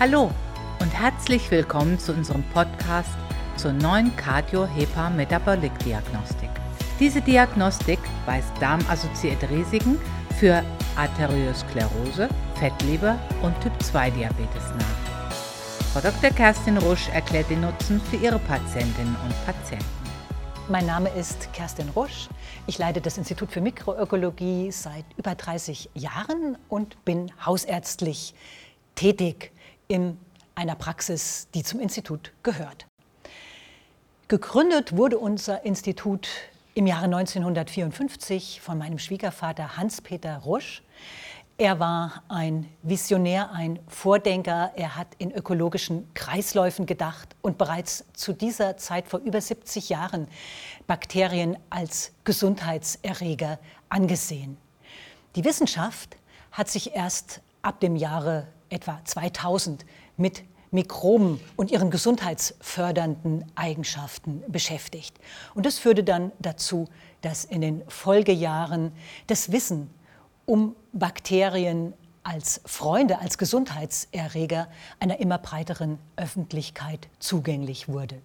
Hallo und herzlich willkommen zu unserem Podcast zur neuen Cardio-Hepa-Metabolic-Diagnostik. Diese Diagnostik weist darmassoziierte Risiken für Arteriosklerose, Fettleber und Typ-2-Diabetes nach. Frau Dr. Kerstin Rusch erklärt den Nutzen für ihre Patientinnen und Patienten. Mein Name ist Kerstin Rusch. Ich leite das Institut für Mikroökologie seit über 30 Jahren und bin hausärztlich tätig in einer Praxis, die zum Institut gehört. Gegründet wurde unser Institut im Jahre 1954 von meinem Schwiegervater Hans-Peter Rusch. Er war ein Visionär, ein Vordenker. Er hat in ökologischen Kreisläufen gedacht und bereits zu dieser Zeit vor über 70 Jahren Bakterien als Gesundheitserreger angesehen. Die Wissenschaft hat sich erst ab dem Jahre etwa 2000 mit Mikroben und ihren gesundheitsfördernden Eigenschaften beschäftigt. Und das führte dann dazu, dass in den Folgejahren das Wissen um Bakterien als Freunde, als Gesundheitserreger einer immer breiteren Öffentlichkeit zugänglich wurde.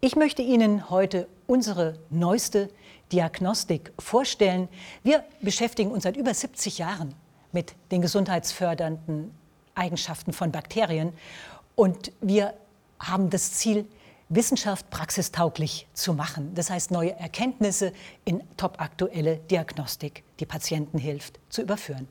Ich möchte Ihnen heute unsere neueste Diagnostik vorstellen. Wir beschäftigen uns seit über 70 Jahren mit den gesundheitsfördernden Eigenschaften von Bakterien und wir haben das Ziel, Wissenschaft praxistauglich zu machen. Das heißt, neue Erkenntnisse in topaktuelle Diagnostik, die Patienten hilft, zu überführen.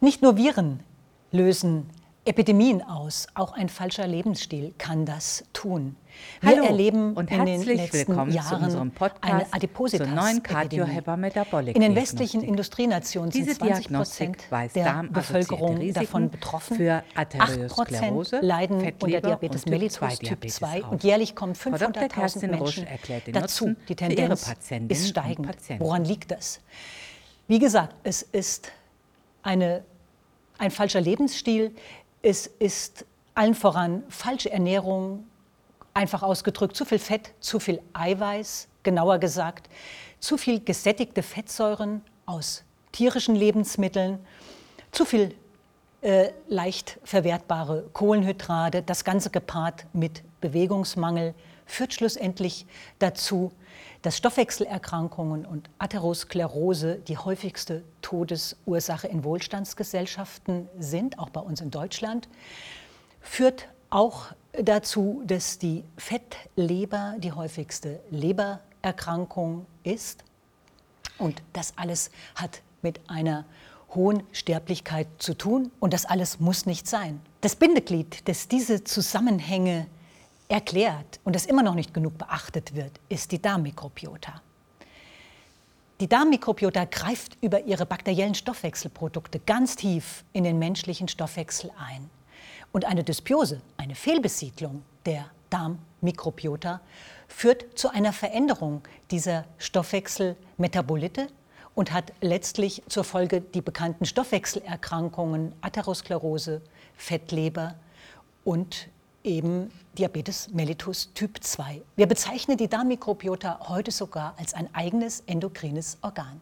Nicht nur Viren lösen Epidemien aus. Auch ein falscher Lebensstil kann das tun. Wir Hallo erleben und in den letzten Jahren Podcast eine zur Adipositas neuen Cardio-Hepa-Metabolic In den westlichen. Industrienationen sind Diese 20 Diagnostik Prozent der darmassoziierte Bevölkerung davon betroffen. für 8 Arteriosklerose, Prozent leiden Fettleber unter Diabetes mellitus 2 Typ Diabetes 2 auf. und jährlich kommen Frau Dr. 500.000 Kerstin Rusch Menschen dazu. Die Tendenz ist steigend. Woran liegt das? Wie gesagt, es ist eine, ein falscher Lebensstil. Es ist allen voran falsche Ernährung, einfach ausgedrückt zu viel Fett, zu viel Eiweiß, genauer gesagt, zu viel gesättigte Fettsäuren aus tierischen Lebensmitteln, zu viel äh, leicht verwertbare Kohlenhydrate, das Ganze gepaart mit Bewegungsmangel, führt schlussendlich dazu, dass Stoffwechselerkrankungen und Atherosklerose die häufigste Todesursache in Wohlstandsgesellschaften sind, auch bei uns in Deutschland führt auch dazu, dass die Fettleber die häufigste Lebererkrankung ist. Und das alles hat mit einer hohen Sterblichkeit zu tun. Und das alles muss nicht sein. Das Bindeglied, das diese Zusammenhänge erklärt und das immer noch nicht genug beachtet wird, ist die Darmmikrobiota. Die Darmmikrobiota greift über ihre bakteriellen Stoffwechselprodukte ganz tief in den menschlichen Stoffwechsel ein. Und eine Dysbiose, eine Fehlbesiedlung der Darmmikrobiota, führt zu einer Veränderung dieser Stoffwechselmetabolite und hat letztlich zur Folge die bekannten Stoffwechselerkrankungen Atherosklerose, Fettleber und eben Diabetes mellitus Typ 2. Wir bezeichnen die Darmmikrobiota heute sogar als ein eigenes endokrines Organ.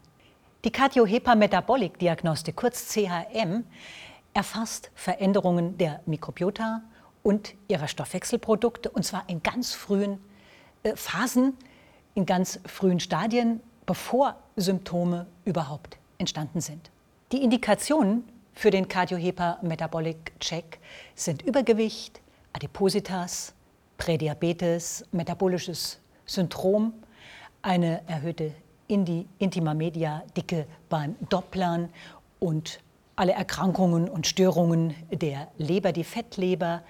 Die Cardiohepa-Metabolic-Diagnostik, kurz CHM, erfasst Veränderungen der Mikrobiota und ihrer Stoffwechselprodukte, und zwar in ganz frühen äh, Phasen, in ganz frühen Stadien, bevor Symptome überhaupt entstanden sind. Die Indikationen für den Cardiohepa-Metabolic-Check sind Übergewicht, Adipositas, Prädiabetes, metabolisches Syndrom, eine erhöhte Intima Media Dicke beim Dopplern und alle Erkrankungen und Störungen der Leber, die Fettleber,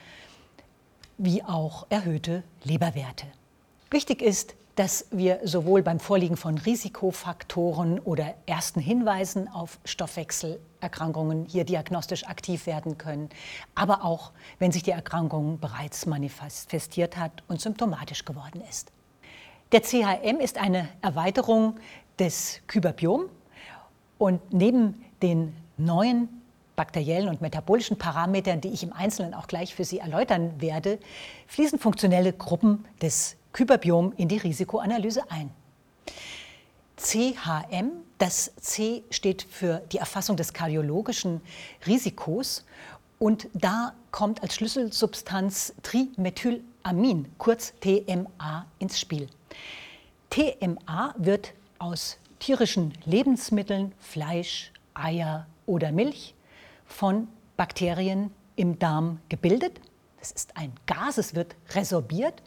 wie auch erhöhte Leberwerte. Wichtig ist, dass wir sowohl beim Vorliegen von Risikofaktoren oder ersten Hinweisen auf Stoffwechselerkrankungen hier diagnostisch aktiv werden können, aber auch, wenn sich die Erkrankung bereits manifestiert hat und symptomatisch geworden ist. Der CHM ist eine Erweiterung des Kyberbiom und neben den neuen bakteriellen und metabolischen Parametern, die ich im Einzelnen auch gleich für Sie erläutern werde, fließen funktionelle Gruppen des Kyberbiom in die Risikoanalyse ein. CHM, das C steht für die Erfassung des kardiologischen Risikos Und da kommt als Schlüsselsubstanz Trimethylamin, kurz TMA, ins Spiel. TMA wird aus tierischen Lebensmitteln, Fleisch, Eier oder Milch von Bakterien im Darm gebildet. Es ist ein Gas, es wird resorbiert,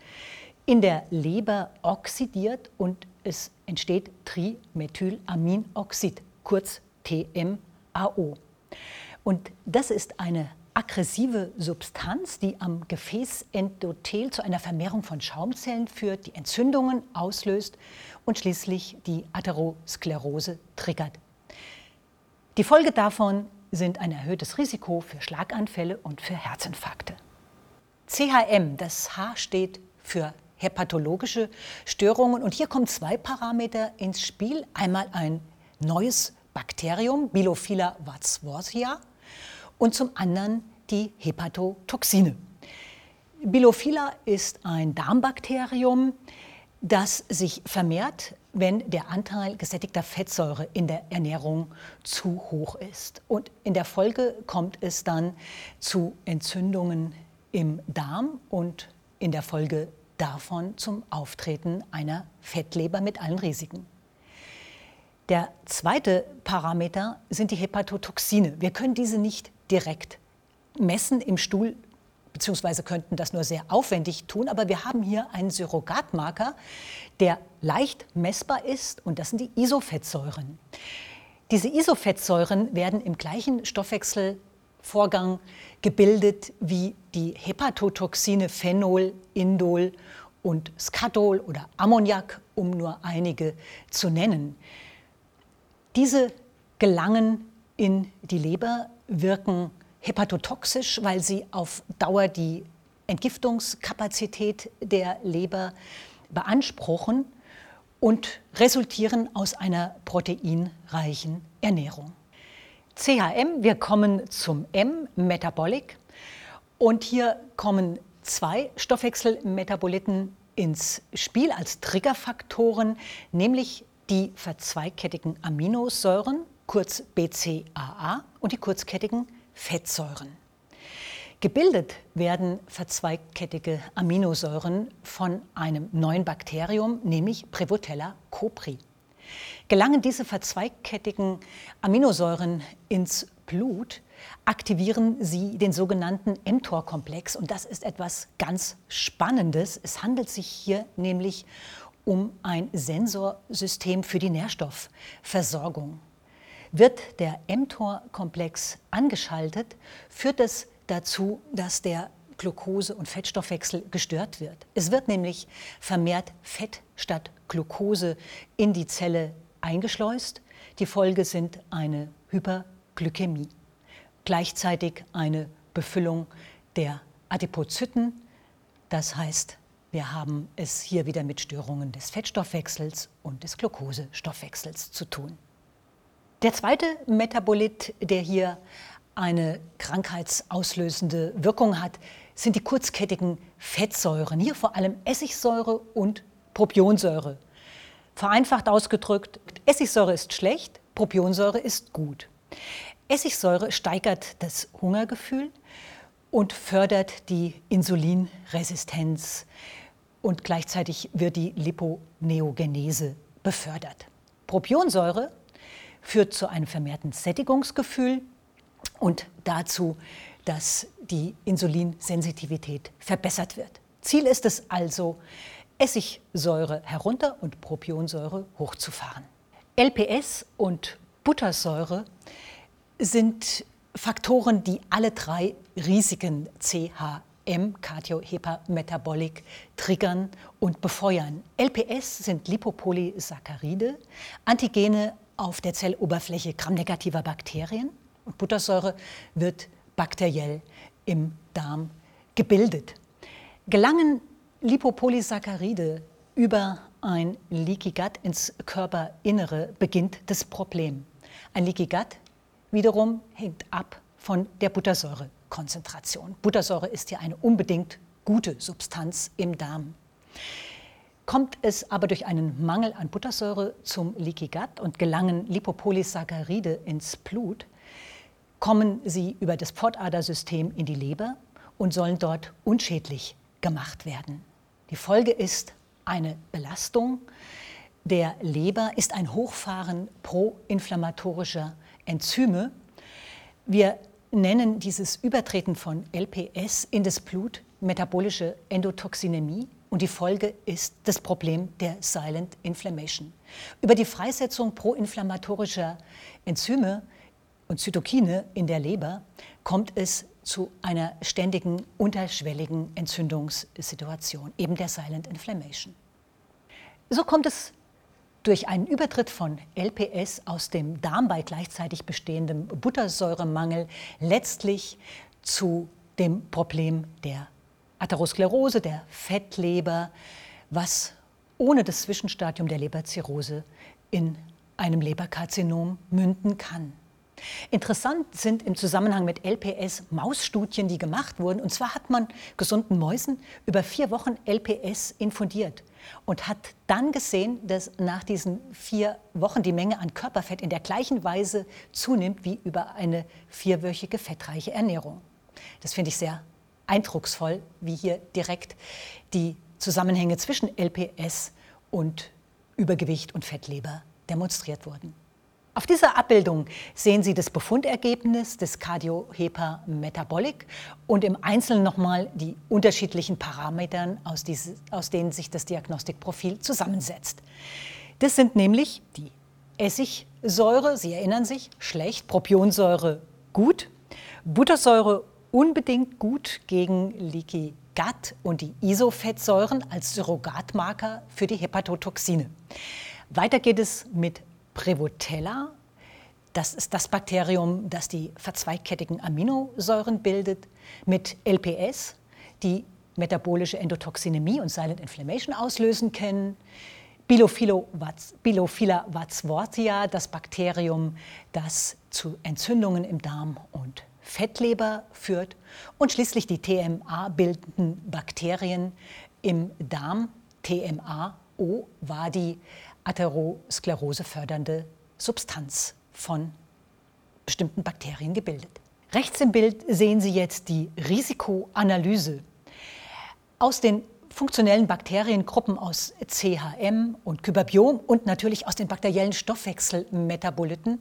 in der Leber oxidiert und es entsteht Trimethylaminoxid, kurz TMAO. Und das ist eine aggressive Substanz, die am Gefäßendothel zu einer Vermehrung von Schaumzellen führt, die Entzündungen auslöst und schließlich die Atherosklerose triggert. Die Folge davon sind ein erhöhtes Risiko für Schlaganfälle und für Herzinfarkte. CHM, das H steht für hepatologische Störungen und hier kommen zwei Parameter ins Spiel. Einmal ein neues Bakterium, Bilophila vatsworthia, und zum anderen die Hepatotoxine. Bilophila ist ein Darmbakterium, das sich vermehrt, wenn der Anteil gesättigter Fettsäure in der Ernährung zu hoch ist. Und in der Folge kommt es dann zu Entzündungen im Darm und in der Folge davon zum Auftreten einer Fettleber mit allen Risiken. Der zweite Parameter sind die Hepatotoxine. Wir können diese nicht direkt messen im Stuhl, beziehungsweise könnten das nur sehr aufwendig tun, aber wir haben hier einen Surrogatmarker, der leicht messbar ist, und das sind die Isofettsäuren. Diese Isofettsäuren werden im gleichen Stoffwechselvorgang gebildet wie die Hepatotoxine Phenol, Indol und Skatol oder Ammoniak, um nur einige zu nennen. Diese gelangen in die Leber, wirken hepatotoxisch, weil sie auf Dauer die Entgiftungskapazität der Leber beanspruchen und resultieren aus einer proteinreichen Ernährung. CHM, wir kommen zum M, Metabolic. Und hier kommen zwei Stoffwechselmetaboliten ins Spiel als Triggerfaktoren, nämlich die verzweigkettigen Aminosäuren, kurz BCAA, und die kurzkettigen Fettsäuren. Gebildet werden verzweigkettige Aminosäuren von einem neuen Bakterium, nämlich Prevotella copri. Gelangen diese verzweigkettigen Aminosäuren ins Blut, aktivieren sie den sogenannten mTOR-Komplex. Und das ist etwas ganz Spannendes. Es handelt sich hier nämlich um ein Sensorsystem für die Nährstoffversorgung. Wird der mTOR-Komplex angeschaltet, führt es dazu, dass der Glucose- und Fettstoffwechsel gestört wird. Es wird nämlich vermehrt Fett statt Glucose in die Zelle eingeschleust. Die Folge sind eine Hyperglykämie, gleichzeitig eine Befüllung der Adipozyten. Das heißt, wir haben es hier wieder mit Störungen des Fettstoffwechsels und des Glukosestoffwechsels zu tun. Der zweite Metabolit, der hier eine krankheitsauslösende Wirkung hat, sind die kurzkettigen Fettsäuren. Hier vor allem Essigsäure und Propionsäure. Vereinfacht ausgedrückt, Essigsäure ist schlecht, Propionsäure ist gut. Essigsäure steigert das Hungergefühl und fördert die Insulinresistenz und gleichzeitig wird die Liponeogenese befördert. Propionsäure führt zu einem vermehrten Sättigungsgefühl und dazu, dass die Insulinsensitivität verbessert wird. Ziel ist es also, Essigsäure herunter und Propionsäure hochzufahren. LPS und Buttersäure sind Faktoren, die alle drei Risiken CH M-Cardiohepametabolic triggern und befeuern. LPS sind Lipopolysaccharide, Antigene auf der Zelloberfläche gramnegativer Bakterien und Buttersäure wird bakteriell im Darm gebildet. Gelangen Lipopolysaccharide über ein Leaky Gut ins Körperinnere, beginnt das Problem. Ein Leaky Gut wiederum hängt ab von der Buttersäurekonzentration. Buttersäure ist ja eine unbedingt gute Substanz im Darm. Kommt es aber durch einen Mangel an Buttersäure zum Leaky Gut und gelangen Lipopolysaccharide ins Blut, kommen sie über das Pfortadersystem in die Leber und sollen dort unschädlich gemacht werden. Die Folge ist eine Belastung der Leber, ist ein Hochfahren proinflammatorischer Enzyme. Wir nennen dieses Übertreten von LPS in das Blut metabolische Endotoxinämie und die Folge ist das Problem der Silent Inflammation. Über die Freisetzung proinflammatorischer Enzyme und Zytokine in der Leber kommt es zu einer ständigen unterschwelligen Entzündungssituation, eben der Silent Inflammation. So kommt es durch einen Übertritt von LPS aus dem Darm bei gleichzeitig bestehendem Buttersäuremangel letztlich zu dem Problem der Atherosklerose, der Fettleber, was ohne das Zwischenstadium der Leberzirrhose in einem Leberkarzinom münden kann. Interessant sind im Zusammenhang mit LPS Mausstudien, die gemacht wurden. Und zwar hat man gesunden Mäusen über vier Wochen LPS infundiert und hat dann gesehen, dass nach diesen vier Wochen die Menge an Körperfett in der gleichen Weise zunimmt wie über eine vierwöchige fettreiche Ernährung. Das finde ich sehr eindrucksvoll, wie hier direkt die Zusammenhänge zwischen LPS und Übergewicht und Fettleber demonstriert wurden. Auf dieser Abbildung sehen Sie das Befundergebnis des Cardiohepa-Metabolic und im Einzelnen nochmal die unterschiedlichen Parameter, aus, diese, aus denen sich das Diagnostikprofil zusammensetzt. Das sind nämlich die Essigsäure, Sie erinnern sich, schlecht, Propionsäure gut, Buttersäure unbedingt gut gegen Leaky Gut und die Isofettsäuren als Surrogatmarker für die Hepatotoxine. Weiter geht es mit Prevotella. Das ist das Bakterium, das die verzweigkettigen Aminosäuren bildet, mit LPS, die metabolische Endotoxinämie und Silent Inflammation auslösen können. Bilophila vatzwortia, das Bakterium, das zu Entzündungen im Darm und Fettleber führt. Und schließlich die TMA-bildenden Bakterien im Darm. TMA-O war die Atherosklerose fördernde Substanz von bestimmten Bakterien gebildet. Rechts im Bild sehen Sie jetzt die Risikoanalyse. Aus den funktionellen Bakteriengruppen aus CHM und Kyberbiom und natürlich aus den bakteriellen Stoffwechselmetaboliten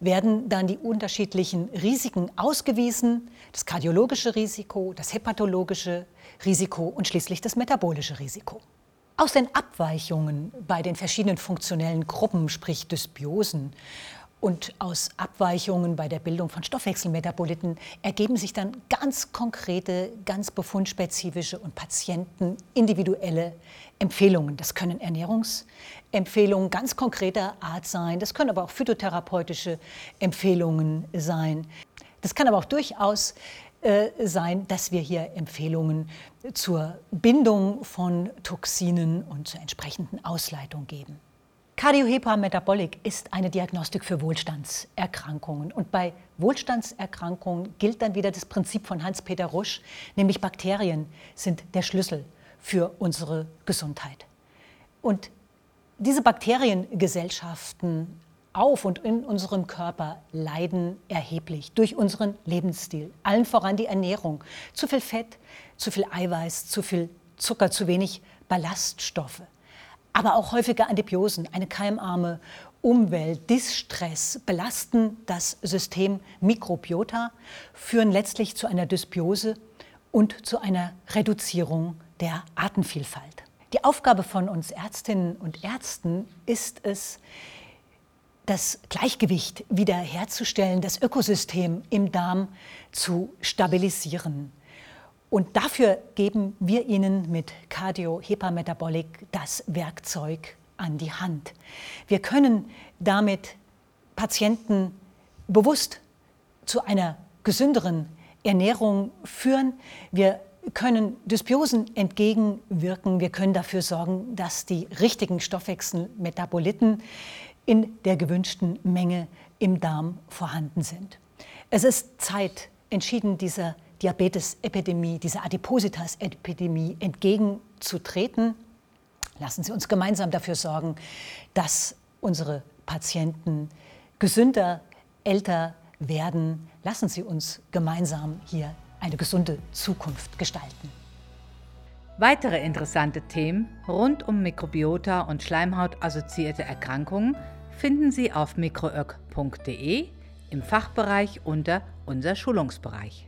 werden dann die unterschiedlichen Risiken ausgewiesen, das kardiologische Risiko, das hepatologische Risiko und schließlich das metabolische Risiko. Aus den Abweichungen bei den verschiedenen funktionellen Gruppen, sprich Dysbiosen, und aus Abweichungen bei der Bildung von Stoffwechselmetaboliten ergeben sich dann ganz konkrete, ganz befundspezifische und patientenindividuelle Empfehlungen. Das können Ernährungsempfehlungen ganz konkreter Art sein, das können aber auch phytotherapeutische Empfehlungen sein. Das kann aber auch durchaus äh, sein, dass wir hier Empfehlungen zur Bindung von Toxinen und zur entsprechenden Ausleitung geben. Cardiohepa-Metabolic ist eine Diagnostik für Wohlstandserkrankungen. Und bei Wohlstandserkrankungen gilt dann wieder das Prinzip von Hans-Peter Rusch, nämlich Bakterien sind der Schlüssel für unsere Gesundheit. Und diese Bakteriengesellschaften auf und in unserem Körper leiden erheblich durch unseren Lebensstil. Allen voran die Ernährung. Zu viel Fett, zu viel Eiweiß, zu viel Zucker, zu wenig Ballaststoffe. Aber auch häufige Antibiosen, eine keimarme Umwelt, Distress belasten das System Mikrobiota, führen letztlich zu einer Dysbiose und zu einer Reduzierung der Artenvielfalt. Die Aufgabe von uns Ärztinnen und Ärzten ist es, das Gleichgewicht wiederherzustellen, das Ökosystem im Darm zu stabilisieren. Und dafür geben wir Ihnen mit Cardio Hepametabolic das Werkzeug an die Hand. Wir können damit Patienten bewusst zu einer gesünderen Ernährung führen. Wir können Dysbiosen entgegenwirken. Wir können dafür sorgen, dass die richtigen Stoffwechselmetaboliten in der gewünschten Menge im Darm vorhanden sind. Es ist Zeit, entschieden dieser Diabetes-Epidemie, dieser Adipositas-Epidemie entgegenzutreten. Lassen Sie uns gemeinsam dafür sorgen, dass unsere Patienten gesünder, älter, werden. Lassen Sie uns gemeinsam hier eine gesunde Zukunft gestalten. Weitere interessante Themen rund um Mikrobiota und Schleimhautassoziierte Erkrankungen finden Sie auf mikroök.de im Fachbereich unter unser Schulungsbereich.